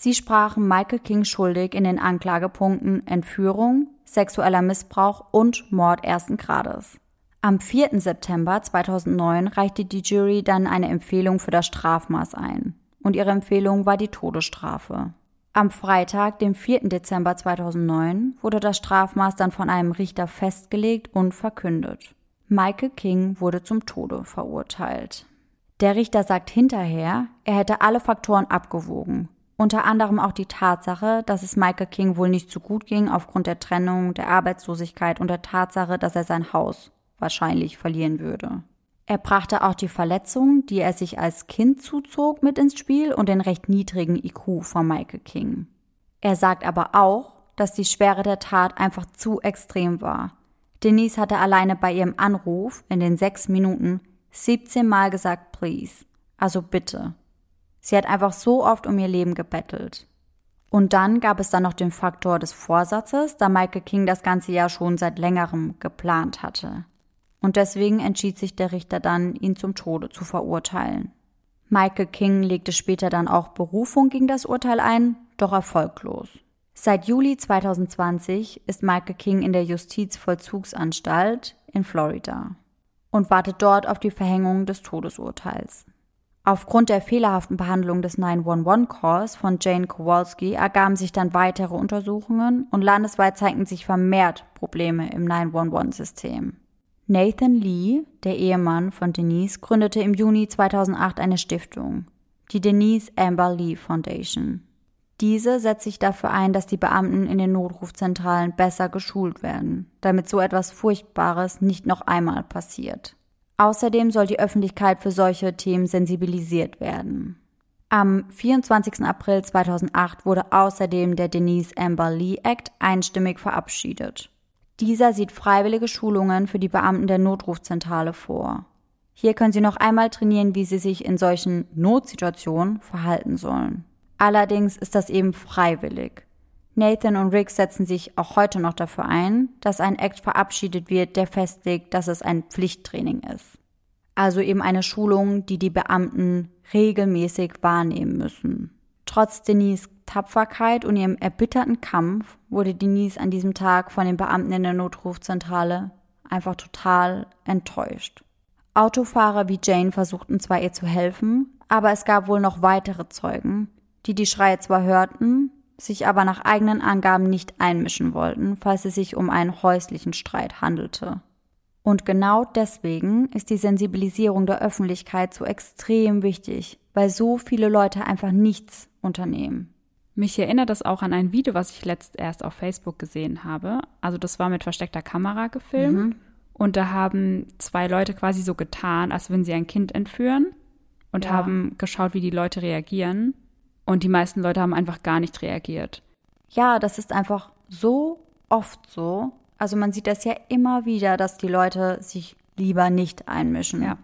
Sie sprachen Michael King schuldig in den Anklagepunkten Entführung, sexueller Missbrauch und Mord ersten Grades. Am 4. September 2009 reichte die Jury dann eine Empfehlung für das Strafmaß ein. Und ihre Empfehlung war die Todesstrafe. Am Freitag, dem 4. Dezember 2009, wurde das Strafmaß dann von einem Richter festgelegt und verkündet. Michael King wurde zum Tode verurteilt. Der Richter sagt hinterher, er hätte alle Faktoren abgewogen, unter anderem auch die Tatsache, dass es Michael King wohl nicht so gut ging aufgrund der Trennung, der Arbeitslosigkeit und der Tatsache, dass er sein Haus wahrscheinlich verlieren würde. Er brachte auch die Verletzung, die er sich als Kind zuzog, mit ins Spiel und den recht niedrigen IQ von Michael King. Er sagt aber auch, dass die Schwere der Tat einfach zu extrem war. Denise hatte alleine bei ihrem Anruf in den sechs Minuten 17 Mal gesagt, please, also bitte. Sie hat einfach so oft um ihr Leben gebettelt. Und dann gab es dann noch den Faktor des Vorsatzes, da Michael King das ganze Jahr schon seit längerem geplant hatte und deswegen entschied sich der Richter dann, ihn zum Tode zu verurteilen. Michael King legte später dann auch Berufung gegen das Urteil ein, doch erfolglos. Seit Juli 2020 ist Michael King in der Justizvollzugsanstalt in Florida und wartet dort auf die Verhängung des Todesurteils. Aufgrund der fehlerhaften Behandlung des 911-Calls von Jane Kowalski ergaben sich dann weitere Untersuchungen und landesweit zeigten sich vermehrt Probleme im 911-System. Nathan Lee, der Ehemann von Denise, gründete im Juni 2008 eine Stiftung, die Denise Amber Lee Foundation. Diese setzt sich dafür ein, dass die Beamten in den Notrufzentralen besser geschult werden, damit so etwas Furchtbares nicht noch einmal passiert. Außerdem soll die Öffentlichkeit für solche Themen sensibilisiert werden. Am 24. April 2008 wurde außerdem der Denise Amber Lee Act einstimmig verabschiedet. Dieser sieht freiwillige Schulungen für die Beamten der Notrufzentrale vor. Hier können Sie noch einmal trainieren, wie Sie sich in solchen Notsituationen verhalten sollen. Allerdings ist das eben freiwillig. Nathan und Rick setzen sich auch heute noch dafür ein, dass ein Act verabschiedet wird, der festlegt, dass es ein Pflichttraining ist. Also eben eine Schulung, die die Beamten regelmäßig wahrnehmen müssen. Trotz Denise Tapferkeit und ihrem erbitterten Kampf wurde Denise an diesem Tag von den Beamten in der Notrufzentrale einfach total enttäuscht. Autofahrer wie Jane versuchten zwar ihr zu helfen, aber es gab wohl noch weitere Zeugen, die die Schreie zwar hörten, sich aber nach eigenen Angaben nicht einmischen wollten, falls es sich um einen häuslichen Streit handelte. Und genau deswegen ist die Sensibilisierung der Öffentlichkeit so extrem wichtig, weil so viele Leute einfach nichts unternehmen. Mich erinnert das auch an ein Video, was ich letzt erst auf Facebook gesehen habe. Also das war mit versteckter Kamera gefilmt. Mhm. Und da haben zwei Leute quasi so getan, als würden sie ein Kind entführen und ja. haben geschaut, wie die Leute reagieren. Und die meisten Leute haben einfach gar nicht reagiert. Ja, das ist einfach so oft so. Also man sieht das ja immer wieder, dass die Leute sich lieber nicht einmischen. Ja.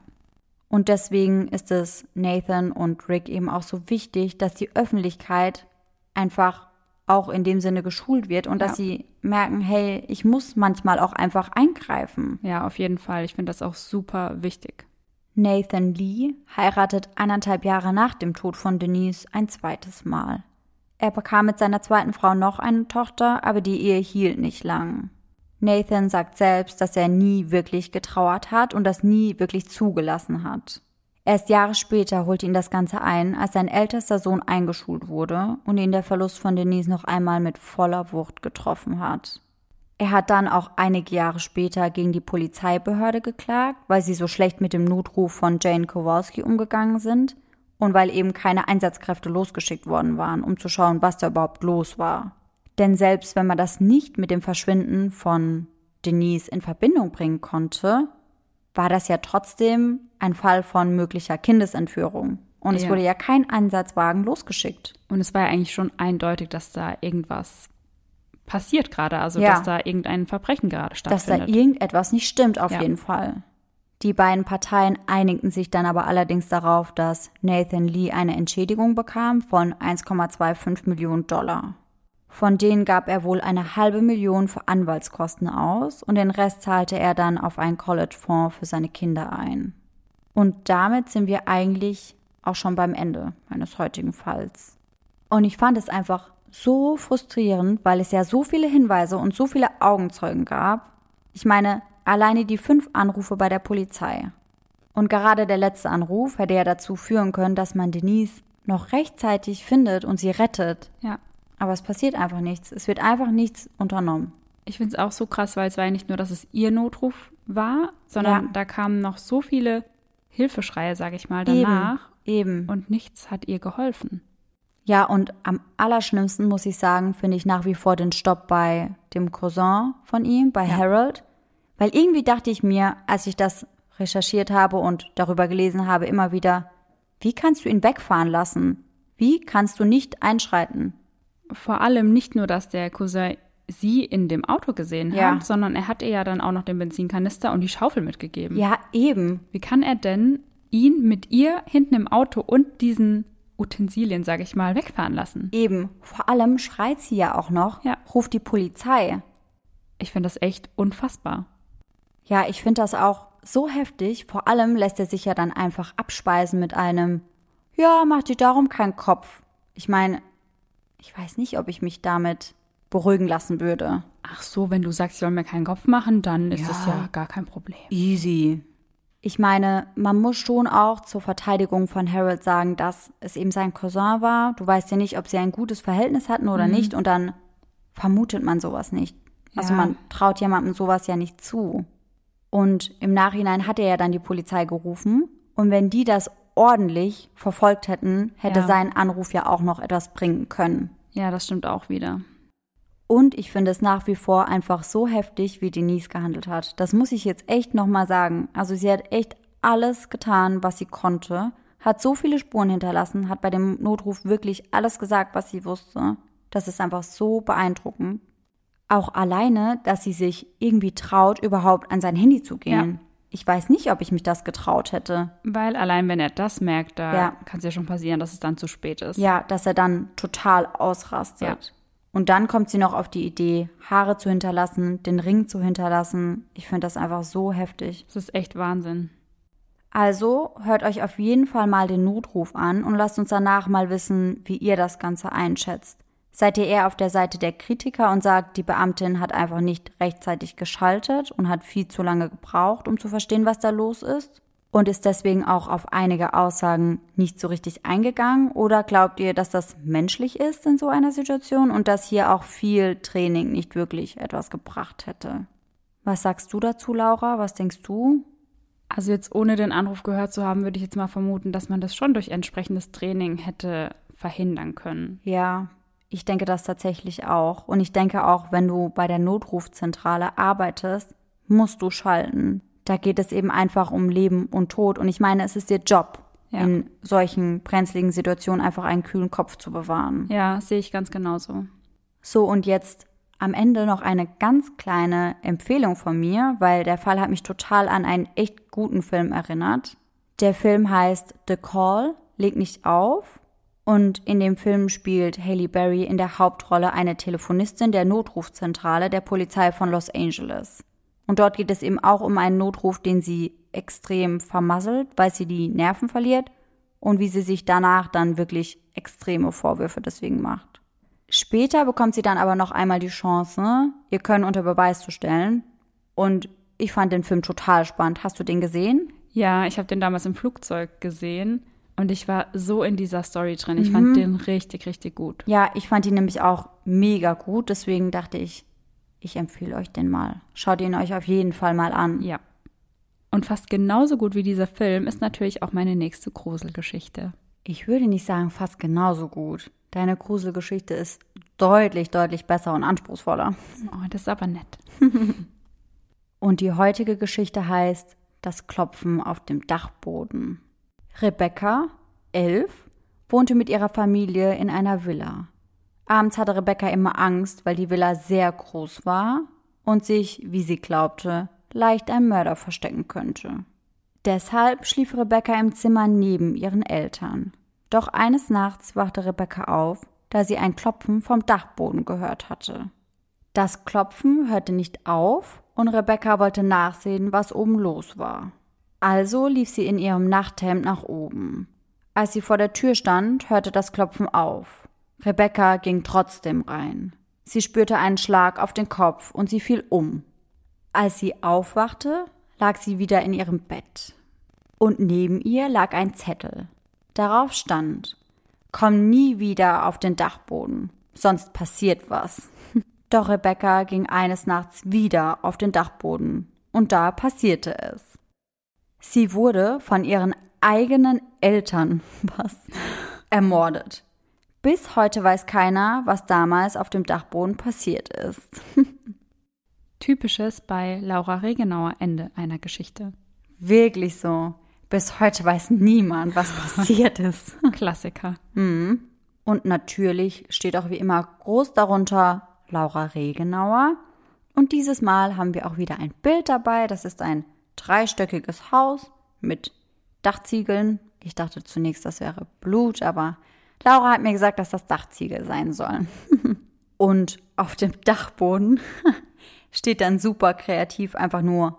Und deswegen ist es Nathan und Rick eben auch so wichtig, dass die Öffentlichkeit einfach auch in dem Sinne geschult wird und ja. dass sie merken, hey, ich muss manchmal auch einfach eingreifen. Ja, auf jeden Fall. Ich finde das auch super wichtig. Nathan Lee heiratet eineinhalb Jahre nach dem Tod von Denise ein zweites Mal. Er bekam mit seiner zweiten Frau noch eine Tochter, aber die Ehe hielt nicht lang. Nathan sagt selbst, dass er nie wirklich getrauert hat und das nie wirklich zugelassen hat. Erst Jahre später holte ihn das Ganze ein, als sein ältester Sohn eingeschult wurde und ihn der Verlust von Denise noch einmal mit voller Wucht getroffen hat. Er hat dann auch einige Jahre später gegen die Polizeibehörde geklagt, weil sie so schlecht mit dem Notruf von Jane Kowalski umgegangen sind und weil eben keine Einsatzkräfte losgeschickt worden waren, um zu schauen, was da überhaupt los war. Denn selbst wenn man das nicht mit dem Verschwinden von Denise in Verbindung bringen konnte, war das ja trotzdem ein Fall von möglicher Kindesentführung. Und ja. es wurde ja kein Einsatzwagen losgeschickt. Und es war ja eigentlich schon eindeutig, dass da irgendwas passiert gerade, also ja. dass da irgendein Verbrechen gerade stattfindet. Dass da irgendetwas nicht stimmt, auf ja. jeden Fall. Die beiden Parteien einigten sich dann aber allerdings darauf, dass Nathan Lee eine Entschädigung bekam von 1,25 Millionen Dollar. Von denen gab er wohl eine halbe Million für Anwaltskosten aus und den Rest zahlte er dann auf einen College-Fonds für seine Kinder ein. Und damit sind wir eigentlich auch schon beim Ende meines heutigen Falls. Und ich fand es einfach so frustrierend, weil es ja so viele Hinweise und so viele Augenzeugen gab. Ich meine, alleine die fünf Anrufe bei der Polizei. Und gerade der letzte Anruf hätte ja dazu führen können, dass man Denise noch rechtzeitig findet und sie rettet. Ja. Aber es passiert einfach nichts. Es wird einfach nichts unternommen. Ich finde es auch so krass, weil es war ja nicht nur, dass es ihr Notruf war, sondern ja. da kamen noch so viele Hilfeschreie, sage ich mal, danach. Eben, eben. Und nichts hat ihr geholfen. Ja, und am allerschlimmsten muss ich sagen, finde ich nach wie vor den Stopp bei dem Cousin von ihm, bei ja. Harold. Weil irgendwie dachte ich mir, als ich das recherchiert habe und darüber gelesen habe, immer wieder, wie kannst du ihn wegfahren lassen? Wie kannst du nicht einschreiten? Vor allem nicht nur, dass der Cousin sie in dem Auto gesehen hat, ja. sondern er hat ihr ja dann auch noch den Benzinkanister und die Schaufel mitgegeben. Ja, eben. Wie kann er denn ihn mit ihr hinten im Auto und diesen Utensilien, sage ich mal, wegfahren lassen? Eben. Vor allem schreit sie ja auch noch, ja. ruft die Polizei. Ich finde das echt unfassbar. Ja, ich finde das auch so heftig. Vor allem lässt er sich ja dann einfach abspeisen mit einem, ja, mach dir darum keinen Kopf. Ich meine, ich weiß nicht, ob ich mich damit beruhigen lassen würde. Ach so, wenn du sagst, ich soll mir keinen Kopf machen, dann ist ja, es ja gar kein Problem. Easy. Ich meine, man muss schon auch zur Verteidigung von Harold sagen, dass es eben sein Cousin war. Du weißt ja nicht, ob sie ein gutes Verhältnis hatten oder mhm. nicht und dann vermutet man sowas nicht. Also ja. man traut jemandem sowas ja nicht zu. Und im Nachhinein hat er ja dann die Polizei gerufen. Und wenn die das ordentlich verfolgt hätten, hätte ja. sein Anruf ja auch noch etwas bringen können. Ja, das stimmt auch wieder. Und ich finde es nach wie vor einfach so heftig, wie Denise gehandelt hat. Das muss ich jetzt echt nochmal sagen. Also sie hat echt alles getan, was sie konnte, hat so viele Spuren hinterlassen, hat bei dem Notruf wirklich alles gesagt, was sie wusste. Das ist einfach so beeindruckend. Auch alleine, dass sie sich irgendwie traut, überhaupt an sein Handy zu gehen. Ja ich weiß nicht, ob ich mich das getraut hätte. Weil allein wenn er das merkt, da ja. kann es ja schon passieren, dass es dann zu spät ist. Ja, dass er dann total ausrastet. Ja. Und dann kommt sie noch auf die Idee, Haare zu hinterlassen, den Ring zu hinterlassen. Ich finde das einfach so heftig. Das ist echt Wahnsinn. Also hört euch auf jeden Fall mal den Notruf an und lasst uns danach mal wissen, wie ihr das Ganze einschätzt. Seid ihr eher auf der Seite der Kritiker und sagt, die Beamtin hat einfach nicht rechtzeitig geschaltet und hat viel zu lange gebraucht, um zu verstehen, was da los ist? Und ist deswegen auch auf einige Aussagen nicht so richtig eingegangen? Oder glaubt ihr, dass das menschlich ist in so einer Situation und dass hier auch viel Training nicht wirklich etwas gebracht hätte? Was sagst du dazu, Laura? Was denkst du? Also jetzt ohne den Anruf gehört zu haben, würde ich jetzt mal vermuten, dass man das schon durch entsprechendes Training hätte verhindern können. Ja, ich denke das tatsächlich auch. Und ich denke auch, wenn du bei der Notrufzentrale arbeitest, musst du schalten. Da geht es eben einfach um Leben und Tod. Und ich meine, es ist ihr Job, ja. in solchen brenzligen Situationen einfach einen kühlen Kopf zu bewahren. Ja, sehe ich ganz genauso. So, und jetzt am Ende noch eine ganz kleine Empfehlung von mir, weil der Fall hat mich total an einen echt guten Film erinnert. Der Film heißt The Call, leg nicht auf. Und in dem Film spielt Haley Berry in der Hauptrolle eine Telefonistin der Notrufzentrale der Polizei von Los Angeles. Und dort geht es eben auch um einen Notruf, den sie extrem vermasselt, weil sie die Nerven verliert und wie sie sich danach dann wirklich extreme Vorwürfe deswegen macht. Später bekommt sie dann aber noch einmal die Chance, ihr Können unter Beweis zu stellen. Und ich fand den Film total spannend. Hast du den gesehen? Ja, ich habe den damals im Flugzeug gesehen und ich war so in dieser Story drin. Ich mhm. fand den richtig, richtig gut. Ja, ich fand ihn nämlich auch mega gut. Deswegen dachte ich, ich empfehle euch den mal. Schaut ihn euch auf jeden Fall mal an. Ja. Und fast genauso gut wie dieser Film ist natürlich auch meine nächste Gruselgeschichte. Ich würde nicht sagen fast genauso gut. Deine Gruselgeschichte ist deutlich, deutlich besser und anspruchsvoller. Oh, das ist aber nett. und die heutige Geschichte heißt Das Klopfen auf dem Dachboden. Rebecca, elf, wohnte mit ihrer Familie in einer Villa. Abends hatte Rebecca immer Angst, weil die Villa sehr groß war und sich, wie sie glaubte, leicht ein Mörder verstecken könnte. Deshalb schlief Rebecca im Zimmer neben ihren Eltern. Doch eines Nachts wachte Rebecca auf, da sie ein Klopfen vom Dachboden gehört hatte. Das Klopfen hörte nicht auf und Rebecca wollte nachsehen, was oben los war. Also lief sie in ihrem Nachthemd nach oben. Als sie vor der Tür stand, hörte das Klopfen auf. Rebecca ging trotzdem rein. Sie spürte einen Schlag auf den Kopf und sie fiel um. Als sie aufwachte, lag sie wieder in ihrem Bett. Und neben ihr lag ein Zettel. Darauf stand Komm nie wieder auf den Dachboden, sonst passiert was. Doch Rebecca ging eines Nachts wieder auf den Dachboden, und da passierte es. Sie wurde von ihren eigenen Eltern was ermordet. Bis heute weiß keiner, was damals auf dem Dachboden passiert ist. Typisches bei Laura Regenauer Ende einer Geschichte. Wirklich so. Bis heute weiß niemand, was passiert ist. Klassiker. Mhm. Und natürlich steht auch wie immer groß darunter Laura Regenauer. Und dieses Mal haben wir auch wieder ein Bild dabei. Das ist ein dreistöckiges Haus mit Dachziegeln. Ich dachte zunächst, das wäre Blut, aber Laura hat mir gesagt, dass das Dachziegel sein sollen. Und auf dem Dachboden steht dann super kreativ einfach nur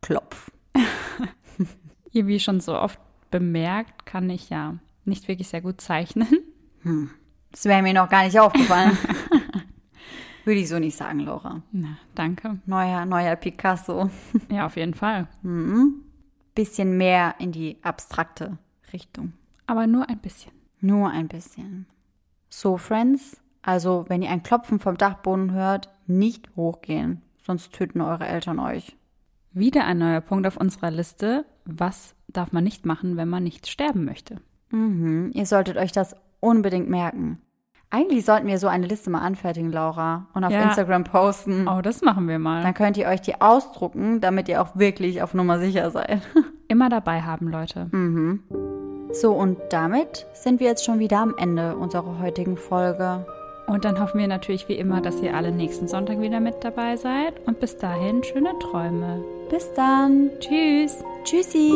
Klopf. Wie schon so oft bemerkt, kann ich ja nicht wirklich sehr gut zeichnen. Hm. Das wäre mir noch gar nicht aufgefallen. Würde ich so nicht sagen, Laura. Na, danke. Neuer, neuer Picasso. Ja, auf jeden Fall. Mhm. Bisschen mehr in die abstrakte Richtung. Aber nur ein bisschen. Nur ein bisschen. So, Friends, also wenn ihr ein Klopfen vom Dachboden hört, nicht hochgehen, sonst töten eure Eltern euch. Wieder ein neuer Punkt auf unserer Liste. Was darf man nicht machen, wenn man nicht sterben möchte? Mhm, ihr solltet euch das unbedingt merken. Eigentlich sollten wir so eine Liste mal anfertigen, Laura, und auf ja. Instagram posten. Oh, das machen wir mal. Dann könnt ihr euch die ausdrucken, damit ihr auch wirklich auf Nummer sicher seid. Immer dabei haben, Leute. Mhm. So, und damit sind wir jetzt schon wieder am Ende unserer heutigen Folge. Und dann hoffen wir natürlich wie immer, dass ihr alle nächsten Sonntag wieder mit dabei seid. Und bis dahin schöne Träume. Bis dann. Tschüss. Tschüssi.